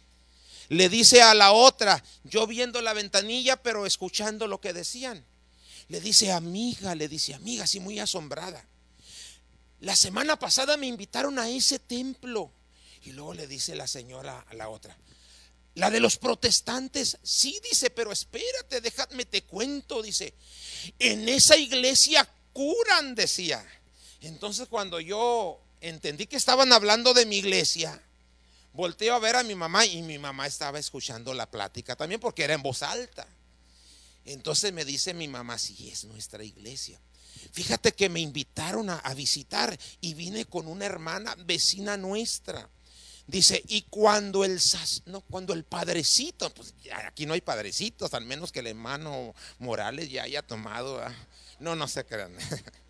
le dice a la otra, yo viendo la ventanilla, pero escuchando lo que decían. Le dice, amiga, le dice, amiga, así muy asombrada. La semana pasada me invitaron a ese templo. Y luego le dice la señora a la otra, la de los protestantes, sí, dice, pero espérate, déjame te cuento, dice, en esa iglesia curan, decía. Entonces cuando yo entendí que estaban hablando de mi iglesia, volteo a ver a mi mamá y mi mamá estaba escuchando la plática también porque era en voz alta. Entonces me dice mi mamá, sí, es nuestra iglesia. Fíjate que me invitaron a, visitar y vine con una hermana vecina nuestra. Dice, y cuando el, no, cuando el padrecito, pues aquí no hay padrecitos, al menos que el hermano Morales ya haya tomado. No, no se crean.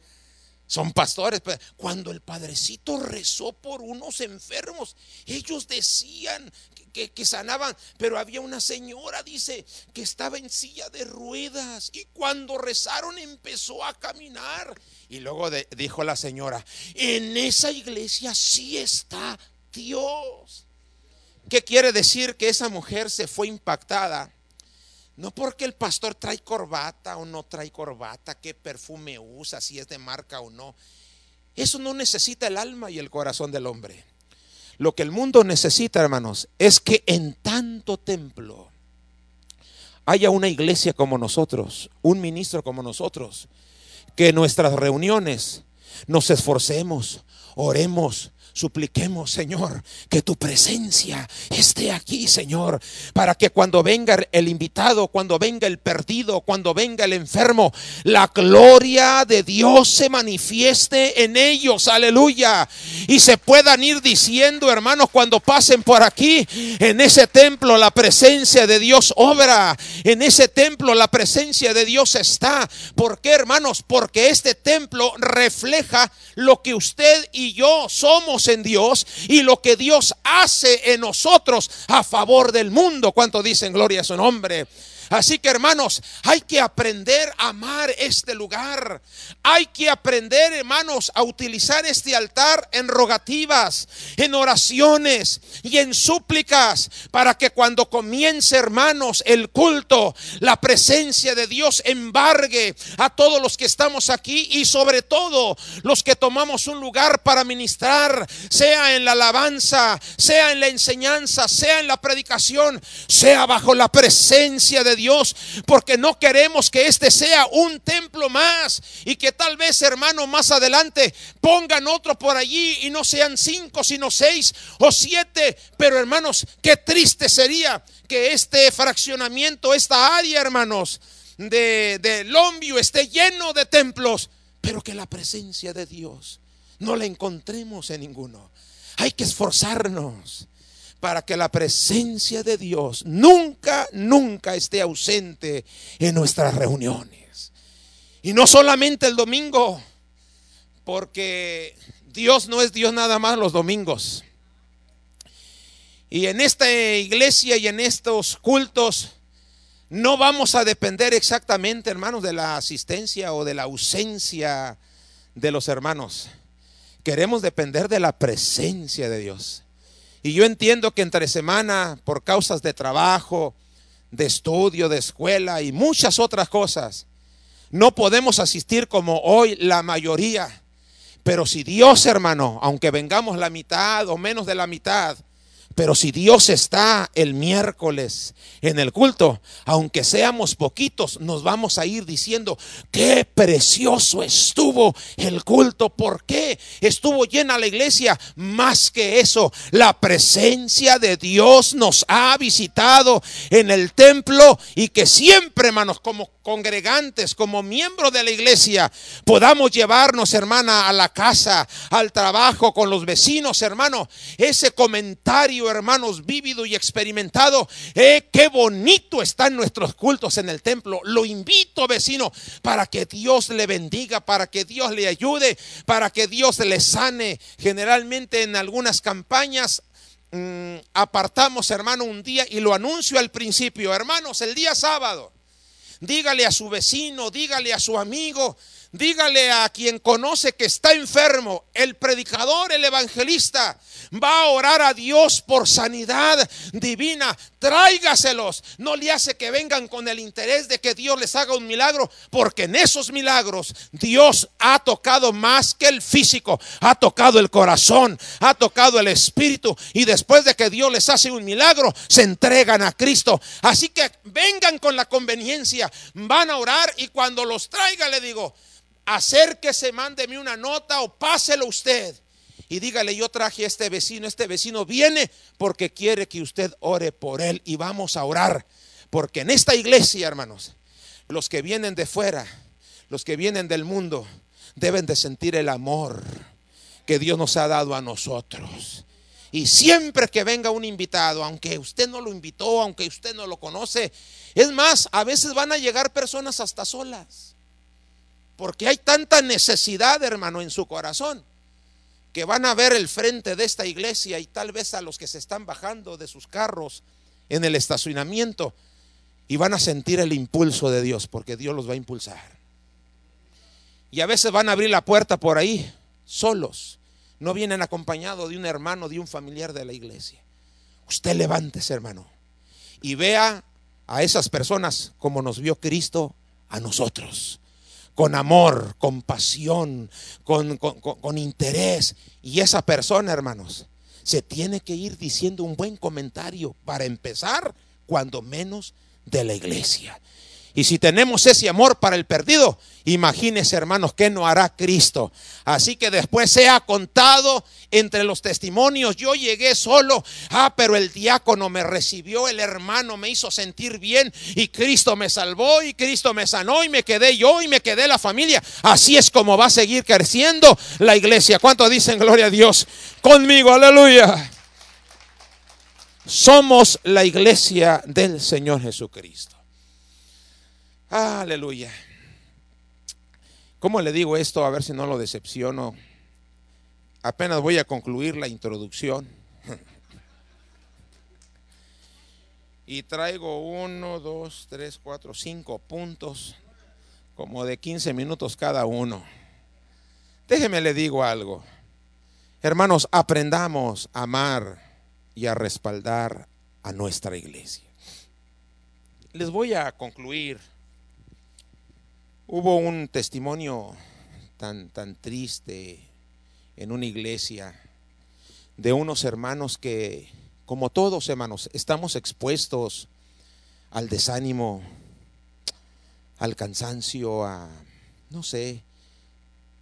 Son pastores. Cuando el padrecito rezó por unos enfermos, ellos decían que, sanaban, pero había una señora, dice, que estaba en silla de ruedas y cuando rezaron empezó a caminar. Y luego dijo la señora, en esa iglesia sí está Dios. ¿Qué quiere decir que esa mujer se fue impactada? No porque el pastor trae corbata o no trae corbata, qué perfume usa, si es de marca o no. Eso no necesita el alma y el corazón del hombre. Lo que el mundo necesita, hermanos, es que en tanto templo haya una iglesia como nosotros, un ministro como nosotros, que en nuestras reuniones nos esforcemos, oremos, Supliquemos, Señor, que tu presencia esté aquí, Señor, para que cuando venga el invitado, cuando venga el perdido, cuando venga el enfermo, la gloria de Dios se manifieste en ellos, aleluya. Y se puedan ir diciendo, hermanos, cuando pasen por aquí, en ese templo la presencia de Dios obra, en ese templo la presencia de Dios está. ¿Por qué, hermanos? Porque este templo refleja lo que usted y yo somos en Dios y lo que Dios hace en nosotros a favor del mundo. ¿Cuánto dicen gloria a su nombre? Así que hermanos, hay que aprender a amar este lugar. Hay que aprender, hermanos, a utilizar este altar en rogativas, en oraciones y en súplicas para que cuando comience, hermanos, el culto, la presencia de Dios embargue a todos los que estamos aquí y sobre todo los que tomamos un lugar para ministrar, sea en la alabanza, sea en la enseñanza, sea en la predicación, sea bajo la presencia de Dios, porque no queremos que este sea un templo más y que tal vez, hermano, más adelante pongan otro por allí y no sean cinco, sino seis o siete. Pero, hermanos, qué triste sería que este fraccionamiento, esta área, hermanos, de, de Lombio esté lleno de templos, pero que la presencia de Dios no la encontremos en ninguno. Hay que esforzarnos para que la presencia de Dios nunca, nunca esté ausente en nuestras reuniones. Y no solamente el domingo, porque Dios no es Dios nada más los domingos. Y en esta iglesia y en estos cultos no vamos a depender exactamente, hermanos, de la asistencia o de la ausencia de los hermanos. Queremos depender de la presencia de Dios. Y yo entiendo que entre semana, por causas de trabajo, de estudio, de escuela y muchas otras cosas, no podemos asistir como hoy la mayoría. Pero si Dios, hermano, aunque vengamos la mitad o menos de la mitad, pero si Dios está el miércoles en el culto, aunque seamos poquitos, nos vamos a ir diciendo, qué precioso estuvo el culto. ¿Por qué estuvo llena la iglesia? Más que eso, la presencia de Dios nos ha visitado en el templo y que siempre, hermanos, como congregantes, como miembros de la iglesia, podamos llevarnos, hermana, a la casa, al trabajo, con los vecinos, hermano, ese comentario, hermanos, vívido y experimentado, eh, qué bonito están nuestros cultos en el templo. Lo invito, vecino, para que Dios le bendiga, para que Dios le ayude, para que Dios le sane. Generalmente en algunas campañas mm, apartamos, hermano, un día y lo anuncio al principio. Hermanos, el día sábado, dígale a su vecino, dígale a su amigo, Dígale a quien conoce que está enfermo, el predicador, el evangelista, va a orar a Dios por sanidad divina. Tráigaselos. No le hace que vengan con el interés de que Dios les haga un milagro, porque en esos milagros Dios ha tocado más que el físico, ha tocado el corazón, ha tocado el espíritu. Y después de que Dios les hace un milagro, se entregan a Cristo. Así que vengan con la conveniencia, van a orar y cuando los traiga le digo, acérquese, mándeme una nota o páselo usted. Y dígale, yo traje a este vecino, este vecino viene porque quiere que usted ore por él y vamos a orar. Porque en esta iglesia, hermanos, los que vienen de fuera, los que vienen del mundo, deben de sentir el amor que Dios nos ha dado a nosotros. Y siempre que venga un invitado, aunque usted no lo invitó, aunque usted no lo conoce, es más, a veces van a llegar personas hasta solas. Porque hay tanta necesidad, hermano, en su corazón, que van a ver el frente de esta iglesia y tal vez a los que se están bajando de sus carros en el estacionamiento y van a sentir el impulso de Dios, porque Dios los va a impulsar. Y a veces van a abrir la puerta por ahí, solos. No vienen acompañados de un hermano, de un familiar de la iglesia. Usted levántese, hermano, y vea a esas personas como nos vio Cristo a nosotros con amor, con pasión, con, con, interés. Y esa persona, hermanos, se tiene que ir diciendo un buen comentario para empezar, cuando menos, de la iglesia. Y si tenemos ese amor para el perdido, imagínense hermanos, ¿qué no hará Cristo? Así que después se ha contado entre los testimonios, yo llegué solo, ah, pero el diácono me recibió, el hermano me hizo sentir bien y Cristo me salvó y Cristo me sanó y me quedé yo y me quedé la familia. Así es como va a seguir creciendo la iglesia. ¿Cuánto dicen gloria a Dios? Conmigo, aleluya. Somos la iglesia del Señor Jesucristo. Aleluya. ¿Cómo le digo esto? A ver si no lo decepciono. Apenas voy a concluir la introducción. Y traigo uno, dos, tres, cuatro, cinco puntos, como de 15 minutos cada uno. Déjeme le digo algo. Hermanos, aprendamos a amar y a respaldar a nuestra iglesia. Les voy a concluir Hubo un testimonio tan, tan triste en una iglesia de unos hermanos que, como todos hermanos, estamos expuestos al desánimo, al cansancio, a, no sé,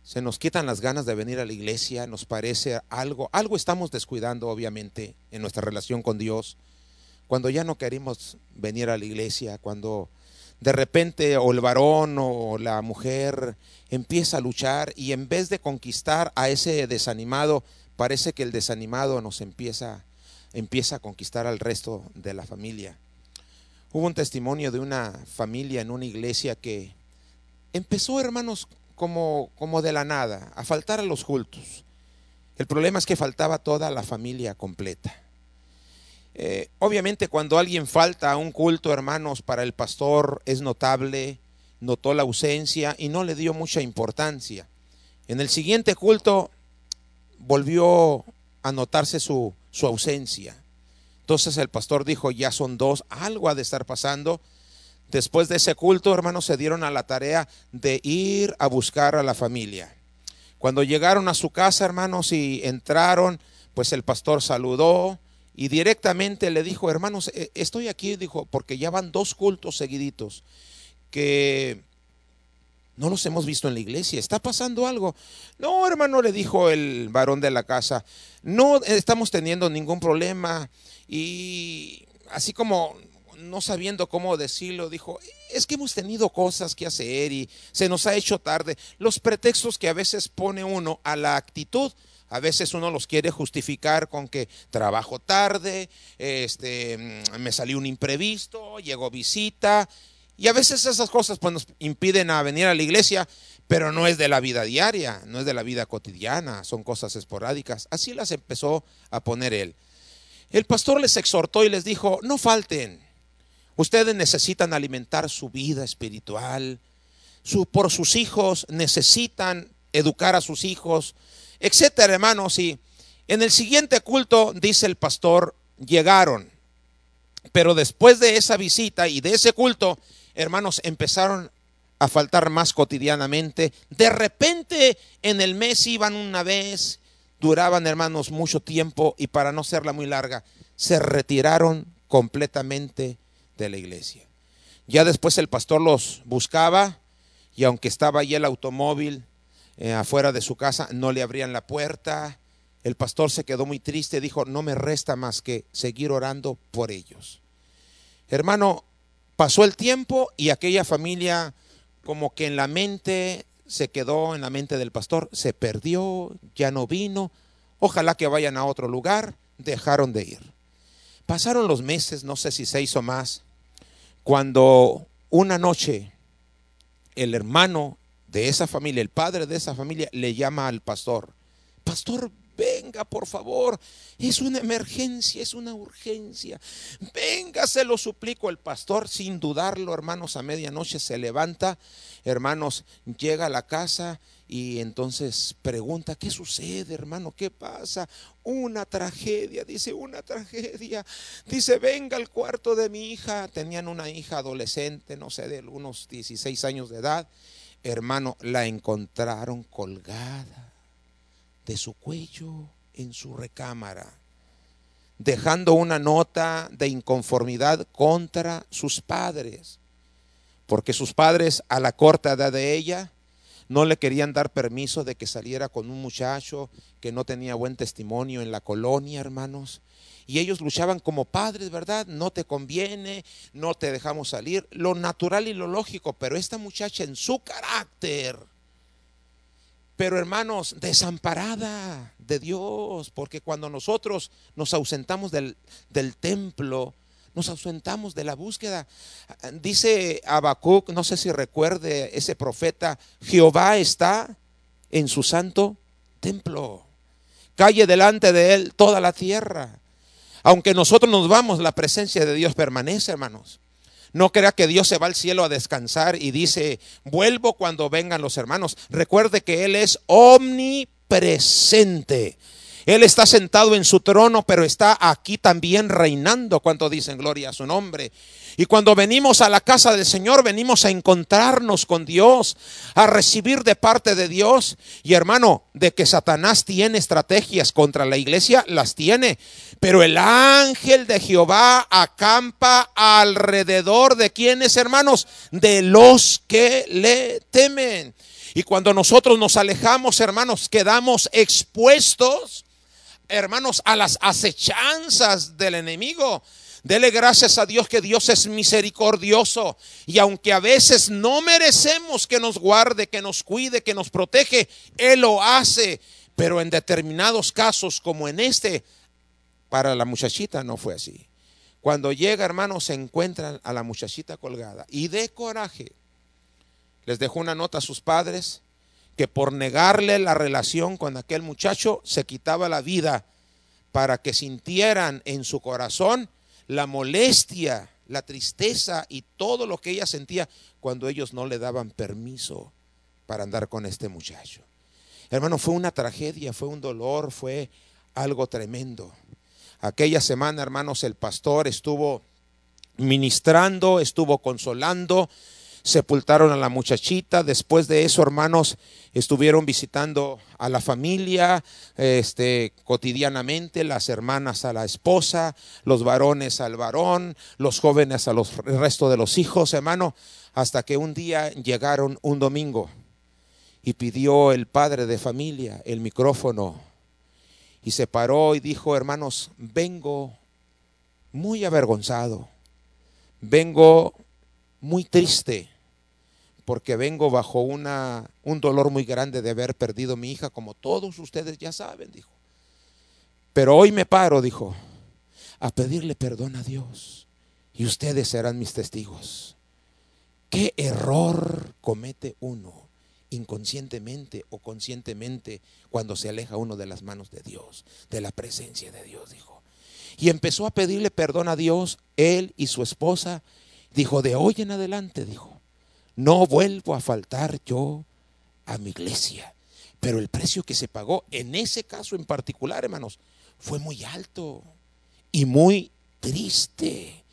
se nos quitan las ganas de venir a la iglesia, nos parece algo, algo estamos descuidando obviamente en nuestra relación con Dios, cuando ya no queremos venir a la iglesia, cuando de repente o el varón o la mujer empieza a luchar y en vez de conquistar a ese desanimado, parece que el desanimado nos empieza, empieza a conquistar al resto de la familia. Hubo un testimonio de una familia en una iglesia que empezó, hermanos, como, como de la nada, a faltar a los cultos. El problema es que faltaba toda la familia completa. Eh, obviamente cuando alguien falta a un culto, hermanos, para el pastor es notable, notó la ausencia y no le dio mucha importancia. En el siguiente culto volvió a notarse su, su ausencia. Entonces el pastor dijo, ya son dos, algo ha de estar pasando. Después de ese culto, hermanos, se dieron a la tarea de ir a buscar a la familia. Cuando llegaron a su casa, hermanos, y entraron, pues el pastor saludó, y directamente le dijo, hermanos, eh, estoy aquí, dijo, porque ya van dos cultos seguiditos que no los hemos visto en la iglesia. ¿Está pasando algo? No, hermano, le dijo el varón de la casa, no estamos teniendo ningún problema. Y así como no sabiendo cómo decirlo, dijo, es que hemos tenido cosas que hacer y se nos ha hecho tarde. Los pretextos que a veces pone uno a la actitud a veces uno los quiere justificar con que trabajo tarde, este, mm, me salió un imprevisto, llegó visita. Y a veces esas cosas pues, nos impiden a venir a la iglesia, pero no es de la vida diaria, no es de la vida cotidiana, son cosas esporádicas. Así las empezó a poner él. El pastor les exhortó y les dijo, no falten. Ustedes necesitan alimentar su vida espiritual. por sus hijos necesitan educar a sus hijos, etcétera, hermanos. Y en el siguiente culto, dice el pastor, llegaron. Pero después de esa visita y de ese culto, hermanos, empezaron a faltar más cotidianamente. De repente en el mes iban una vez, duraban hermanos mucho tiempo y para no serla muy larga, se retiraron completamente de la iglesia. Ya después el pastor los buscaba y aunque estaba ahí el automóvil eh, afuera de su casa, no le abrían la puerta. El pastor se quedó muy triste, dijo, no me resta más que seguir orando por ellos. Hermano, pasó el tiempo y aquella familia como que en la mente se quedó, en la mente del pastor, se perdió, ya no vino, ojalá que vayan a otro lugar, dejaron de ir. Pasaron los meses, no sé si seis o más, cuando una noche el hermano de esa familia, el padre de esa familia, le llama al pastor, pastor, venga por favor, es una emergencia, es una urgencia, venga, se lo suplico. El pastor, sin dudarlo, hermanos, a medianoche se levanta, hermanos, llega a la casa y entonces pregunta, ¿qué sucede, hermano? ¿Qué pasa? Una tragedia, dice, una tragedia. Dice, venga al cuarto de mi hija. Tenían una hija adolescente, no sé, de unos 16 años de edad. Hermano, la encontraron colgada de su cuello en su recámara, dejando una nota de inconformidad contra sus padres, porque sus padres a la corta edad de ella no le querían dar permiso de que saliera con un muchacho que no tenía buen testimonio en la colonia, hermanos. Y ellos luchaban como padres, ¿verdad? No te conviene, no te dejamos salir. Lo natural y lo lógico, pero esta muchacha en su carácter, pero hermanos, desamparada de Dios, porque cuando nosotros nos ausentamos del, templo, nos ausentamos de la búsqueda. Dice Habacuc, no sé si recuerde ese profeta, Jehová está en su santo templo. Calle delante de él toda la tierra. Aunque nosotros nos vamos, la presencia de Dios permanece, hermanos. No crea que Dios se va al cielo a descansar y dice, vuelvo cuando vengan los hermanos. Recuerde que Él es omnipresente. Él está sentado en su trono, pero está aquí también reinando. Cuando dicen gloria a su nombre. Y cuando venimos a la casa del Señor, venimos a encontrarnos con Dios, a recibir de parte de Dios. Y hermano, de que Satanás tiene estrategias contra la iglesia, las tiene. Pero el ángel de Jehová acampa alrededor de quienes, hermanos, de los que le temen. Y cuando nosotros nos alejamos, hermanos, quedamos expuestos, hermanos, a las acechanzas del enemigo. Dele gracias a Dios que Dios es misericordioso y aunque a veces no merecemos que nos guarde, que nos cuide, que nos protege, Él lo hace. Pero en determinados casos, como en este, para la muchachita no fue así. Cuando llega, hermano, se encuentran a la muchachita colgada y de coraje les dejó una nota a sus padres que por negarle la relación con aquel muchacho se quitaba la vida para que sintieran en su corazón la molestia, la tristeza y todo lo que ella sentía cuando ellos no le daban permiso para andar con este muchacho. Hermano, fue una tragedia, fue un dolor, fue algo tremendo. Aquella semana, hermanos, el pastor estuvo ministrando, estuvo consolando, sepultaron a la muchachita. Después de eso, hermanos, estuvieron visitando a la familia este, cotidianamente, las hermanas a la esposa, los varones al varón, los jóvenes a los el resto de los hijos, hermano, hasta que un día llegaron un domingo y pidió el padre de familia el micrófono y se paró y dijo, hermanos, vengo muy avergonzado, vengo muy triste porque vengo bajo una, un dolor muy grande de haber perdido mi hija, como todos ustedes ya saben, dijo. Pero hoy me paro, dijo, a pedirle perdón a Dios y ustedes serán mis testigos. ¿Qué error comete uno inconscientemente o conscientemente cuando se aleja uno de las manos de Dios, de la presencia de Dios, dijo? y empezó a pedirle perdón a Dios, él y su esposa. Dijo, de hoy en adelante, dijo, no vuelvo a faltar yo a mi iglesia. Pero el precio que se pagó en ese caso en particular, hermanos, fue muy alto y muy triste.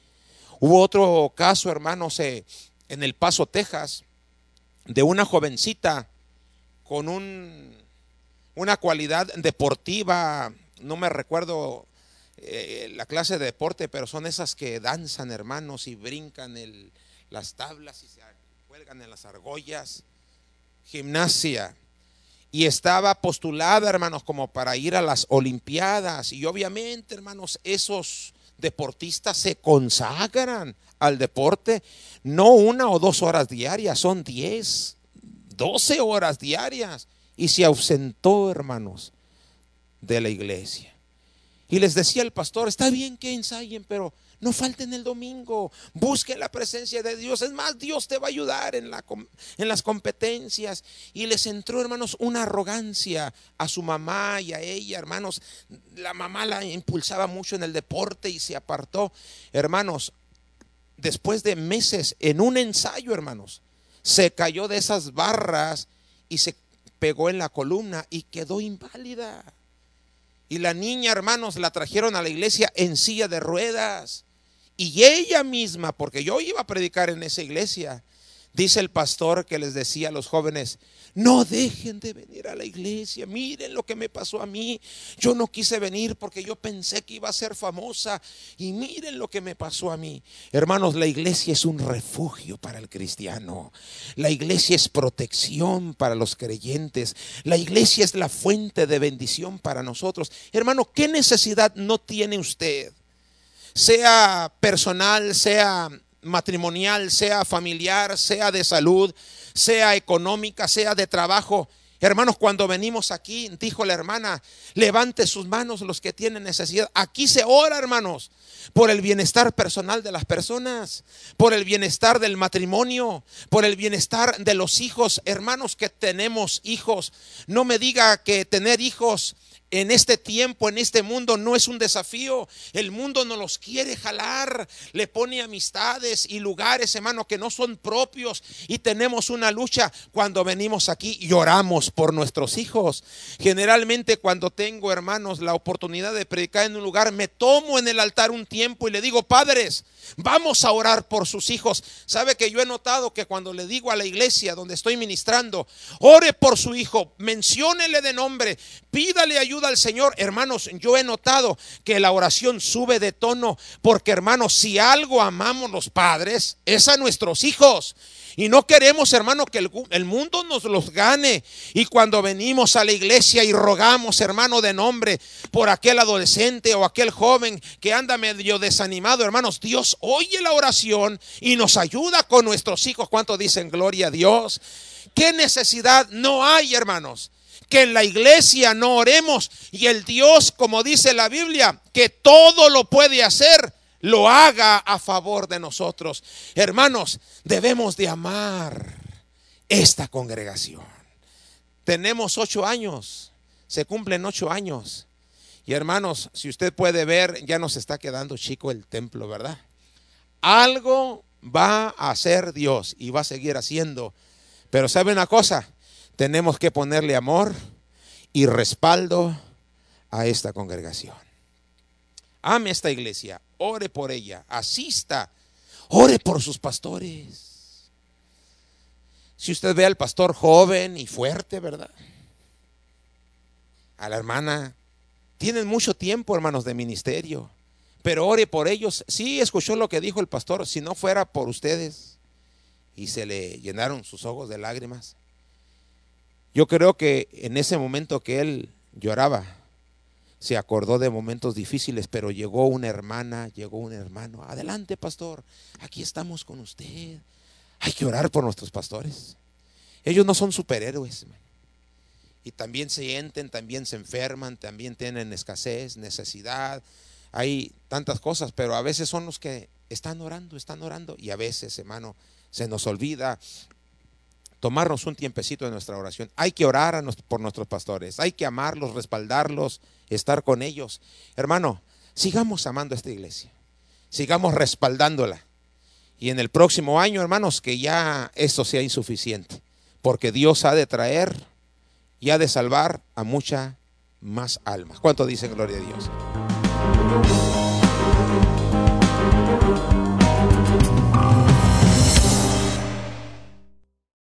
Hubo otro caso, hermanos, eh, en El Paso, Texas, de una jovencita con un, una cualidad deportiva, no me recuerdo eh, la clase de deporte, pero son esas que danzan, hermanos, y brincan las tablas y se en las argollas. Gimnasia. Y estaba postulada, hermanos, como para ir a las Olimpiadas. Y obviamente, hermanos, esos deportistas se consagran al deporte, no una o dos horas diarias, son diez, doce horas diarias. Y se ausentó, hermanos, de la iglesia. Y les decía el pastor, está bien que ensayen, pero no falten el domingo, busquen la presencia de Dios. Es más, Dios te va a ayudar en, en las competencias. Y les entró, hermanos, una arrogancia a su mamá y a ella, hermanos. La mamá la impulsaba mucho en el deporte y se apartó. Hermanos, después de meses en un ensayo, hermanos, se cayó de esas barras y se pegó en la columna y quedó inválida. Y la niña, hermanos, la trajeron a la iglesia en silla de ruedas. Y ella misma, porque yo iba a predicar en esa iglesia, dice el pastor que les decía a los jóvenes, no dejen de venir a la iglesia. Miren lo que me pasó a mí. Yo no quise venir porque yo pensé que iba a ser famosa. Y miren lo que me pasó a mí. Hermanos, la iglesia es un refugio para el cristiano. La iglesia es protección para los creyentes. La iglesia es la fuente de bendición para nosotros. Hermano, ¿qué necesidad no tiene usted? Sea personal, sea matrimonial, sea familiar, sea de salud, sea económica, sea de trabajo. Hermanos, cuando venimos aquí, dijo la hermana, levante sus manos los que tienen necesidad. Aquí se ora, hermanos, por el bienestar personal de las personas, por el bienestar del matrimonio, por el bienestar de los hijos. Hermanos que tenemos hijos, no me diga que tener hijos en este tiempo, en este mundo, no es un desafío. El mundo no los quiere jalar. Le pone amistades y lugares, hermano, que no son propios. Y tenemos una lucha cuando venimos aquí y oramos por nuestros hijos. Generalmente cuando tengo, hermanos, la oportunidad de predicar en un lugar, me tomo en el altar un tiempo y le digo, padres, vamos a orar por sus hijos. Sabe que yo he notado que cuando le digo a la iglesia donde estoy ministrando, ore por su hijo, menciónele de nombre, pídale ayuda al Señor, hermanos, yo he notado que la oración sube de tono, porque hermanos, si algo amamos los padres, es a nuestros hijos. Y no queremos, hermano, que el, mundo nos los gane. Y cuando venimos a la iglesia y rogamos, hermano, de nombre por aquel adolescente o aquel joven que anda medio desanimado, hermanos, Dios oye la oración y nos ayuda con nuestros hijos. ¿Cuánto dicen gloria a Dios? ¿Qué necesidad no hay, hermanos? que en la iglesia no oremos y el Dios, como dice la Biblia, que todo lo puede hacer, lo haga a favor de nosotros. Hermanos, debemos de amar esta congregación. Tenemos ocho años, se cumplen ocho años. Y hermanos, si usted puede ver, ya nos está quedando chico el templo, ¿verdad? Algo va a hacer Dios y va a seguir haciendo. Pero sabe una cosa, tenemos que ponerle amor y respaldo a esta congregación. Ame esta iglesia, ore por ella, asista, ore por sus pastores. Si usted ve al pastor joven y fuerte, ¿verdad? A la hermana, tienen mucho tiempo, hermanos, de ministerio, pero ore por ellos. Sí, escuchó lo que dijo el pastor, si no fuera por ustedes, y se le llenaron sus ojos de lágrimas. Yo creo que en ese momento que él lloraba, se acordó de momentos difíciles, pero llegó una hermana, llegó un hermano. Adelante, pastor, aquí estamos con usted. Hay que orar por nuestros pastores. Ellos no son superhéroes. Y también se sienten, también se enferman, también tienen escasez, necesidad. Hay tantas cosas, pero a veces son los que están orando, están orando. Y a veces, hermano, se nos olvida tomarnos un tiempecito de nuestra oración. Hay que orar por nuestros pastores, hay que amarlos, respaldarlos, estar con ellos. Hermano, sigamos amando a esta iglesia, sigamos respaldándola. Y en el próximo año, hermanos, que ya esto sea insuficiente, porque Dios ha de traer y ha de salvar a mucha más almas. ¿Cuánto dicen gloria a Dios?